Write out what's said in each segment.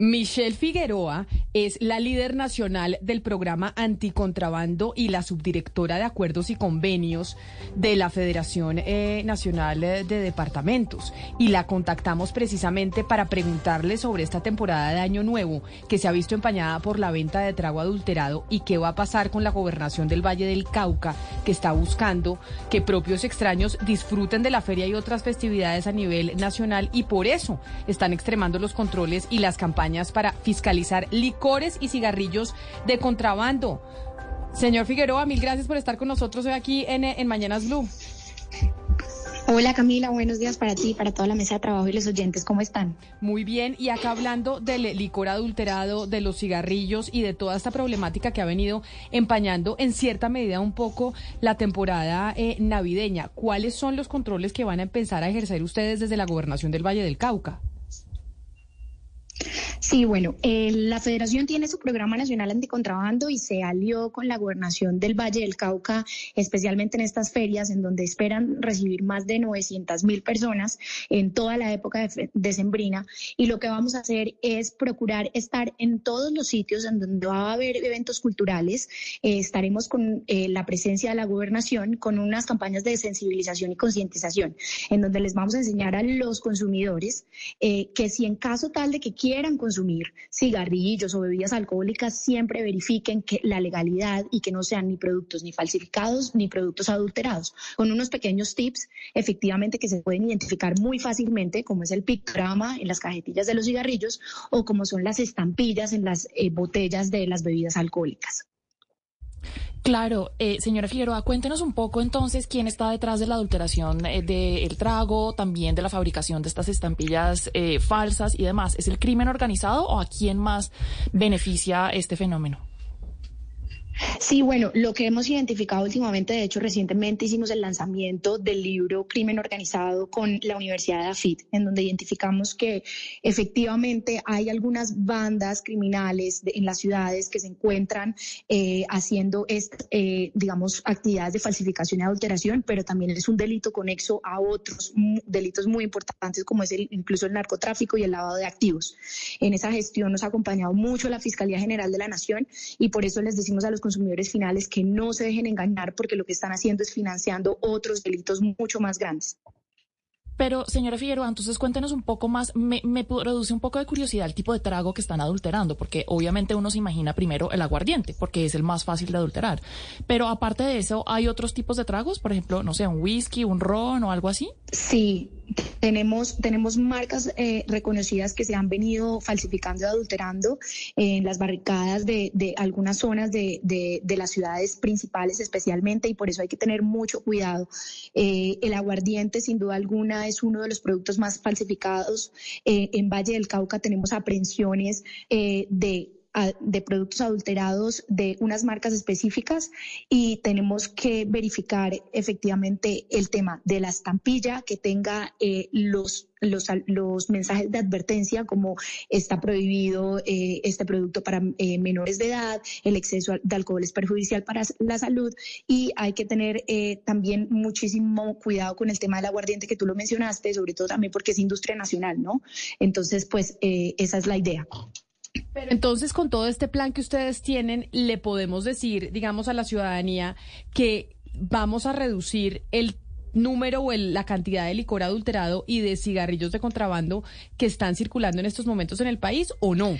Michelle Figueroa es la líder nacional del programa anticontrabando y la subdirectora de acuerdos y convenios de la Federación eh, Nacional de Departamentos. Y la contactamos precisamente para preguntarle sobre esta temporada de Año Nuevo que se ha visto empañada por la venta de trago adulterado y qué va a pasar con la gobernación del Valle del Cauca que está buscando que propios extraños disfruten de la feria y otras festividades a nivel nacional y por eso están extremando los controles y las campañas para fiscalizar licores y cigarrillos de contrabando. Señor Figueroa, mil gracias por estar con nosotros hoy aquí en, en Mañanas Blue. Hola Camila, buenos días para ti, para toda la mesa de trabajo y los oyentes, ¿cómo están? Muy bien, y acá hablando del licor adulterado, de los cigarrillos y de toda esta problemática que ha venido empañando en cierta medida un poco la temporada eh, navideña, ¿cuáles son los controles que van a empezar a ejercer ustedes desde la gobernación del Valle del Cauca? Sí, bueno, eh, la federación tiene su programa nacional anticontrabando y se alió con la gobernación del Valle del Cauca, especialmente en estas ferias en donde esperan recibir más de 900 mil personas en toda la época de sembrina. Y lo que vamos a hacer es procurar estar en todos los sitios en donde va a haber eventos culturales. Eh, estaremos con eh, la presencia de la gobernación con unas campañas de sensibilización y concientización, en donde les vamos a enseñar a los consumidores que si en caso tal de que quieran cigarrillos o bebidas alcohólicas, siempre verifiquen que la legalidad y que no sean ni productos ni falsificados ni productos adulterados. Con unos pequeños tips, efectivamente, que se pueden identificar muy fácilmente, como es el pictograma en las cajetillas de los cigarrillos o como son las estampillas en las eh, botellas de las bebidas alcohólicas. Claro, eh, señora Figueroa, cuéntenos un poco entonces quién está detrás de la adulteración eh, del trago, también de la fabricación de estas estampillas eh, falsas y demás. ¿Es el crimen organizado o a quién más beneficia este fenómeno? Sí, bueno, lo que hemos identificado últimamente, de hecho, recientemente hicimos el lanzamiento del libro Crimen Organizado con la Universidad de AFIT, en donde identificamos que efectivamente hay algunas bandas criminales en las ciudades que se encuentran eh, haciendo, eh, digamos, actividades de falsificación y adulteración, pero también es un delito conexo a otros delitos muy importantes, como es el, incluso el narcotráfico y el lavado de activos. En esa gestión nos ha acompañado mucho la Fiscalía General de la Nación y por eso les decimos a los consumidores finales que no se dejen engañar porque lo que están haciendo es financiando otros delitos mucho más grandes. Pero, señora Figueroa, entonces cuéntenos un poco más, me, me, produce un poco de curiosidad el tipo de trago que están adulterando, porque obviamente uno se imagina primero el aguardiente, porque es el más fácil de adulterar. Pero aparte de eso, ¿hay otros tipos de tragos? Por ejemplo, no sé, un whisky, un ron o algo así. Sí, tenemos, tenemos marcas eh, reconocidas que se han venido falsificando y adulterando en las barricadas de, de algunas zonas de, de, las ciudades principales especialmente y por eso hay que tener mucho cuidado. Eh, el aguardiente sin duda alguna es uno de los productos más falsificados. Eh, en Valle del Cauca tenemos aprehensiones de de productos adulterados de unas marcas específicas y tenemos que verificar efectivamente el tema de la estampilla que tenga eh, los, los, los, mensajes de advertencia como está prohibido eh, este producto para eh, menores de edad, el exceso de alcohol es perjudicial para la salud y hay que tener también muchísimo cuidado con el tema del aguardiente que tú lo mencionaste, sobre todo también porque es industria nacional, ¿no? Entonces, pues esa es la idea. Pero entonces, con todo este plan que ustedes tienen, le podemos decir, digamos, a la ciudadanía que vamos a reducir el número o la cantidad de licor adulterado y de cigarrillos de contrabando que están circulando en estos momentos en el país o no?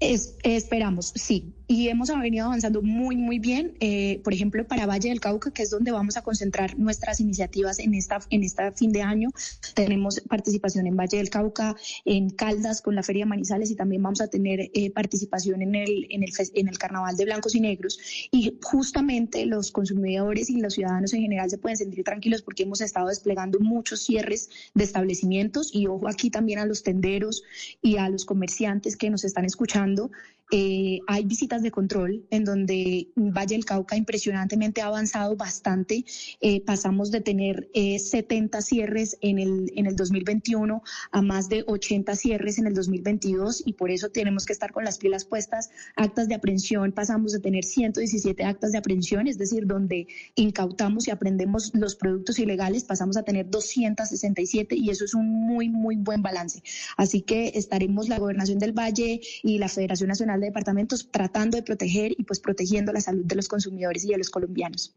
Es, esperamos, sí. Y hemos venido avanzando muy, muy bien. Eh, por ejemplo, para Valle del Cauca, que es donde vamos a concentrar nuestras iniciativas en esta, en esta fin de año, tenemos participación en Valle del Cauca, en Caldas con la Feria de Manizales y también vamos a tener eh, participación en el, en, el, en el Carnaval de Blancos y Negros. Y justamente los consumidores y los ciudadanos en general se pueden sentir tranquilos porque hemos estado desplegando muchos cierres de establecimientos y ojo aquí también a los tenderos y a los comerciantes que nos están escuchando. Eh, hay visitas de control en donde Valle del Cauca impresionantemente ha avanzado bastante. Eh, pasamos de tener 70 eh, cierres en el, en el 2021 a más de 80 cierres en el 2022 y por eso tenemos que estar con las pilas puestas. Actas de aprehensión, pasamos de tener 117 actas de aprehensión, es decir, donde incautamos y aprendemos los productos ilegales, pasamos a tener 267 y eso es un muy, muy buen balance. Así que estaremos la Gobernación del Valle y la Federación Nacional de Departamentos tratando de proteger y pues protegiendo la salud de los consumidores y de los colombianos.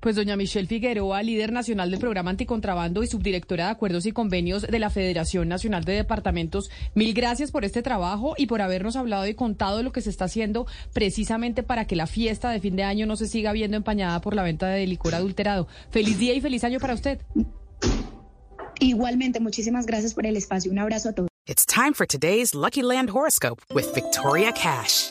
Pues doña Michelle Figueroa, líder nacional del programa anticontrabando y subdirectora de acuerdos y convenios de la Federación Nacional de Departamentos, mil gracias por este trabajo y por habernos hablado y contado lo que se está haciendo precisamente para que la fiesta de fin de año no se siga viendo empañada por la venta de licor adulterado. Feliz día y feliz año para usted. Igualmente, muchísimas gracias por el espacio. Un abrazo a todos. It's time for today's Lucky Land horoscope with Victoria Cash.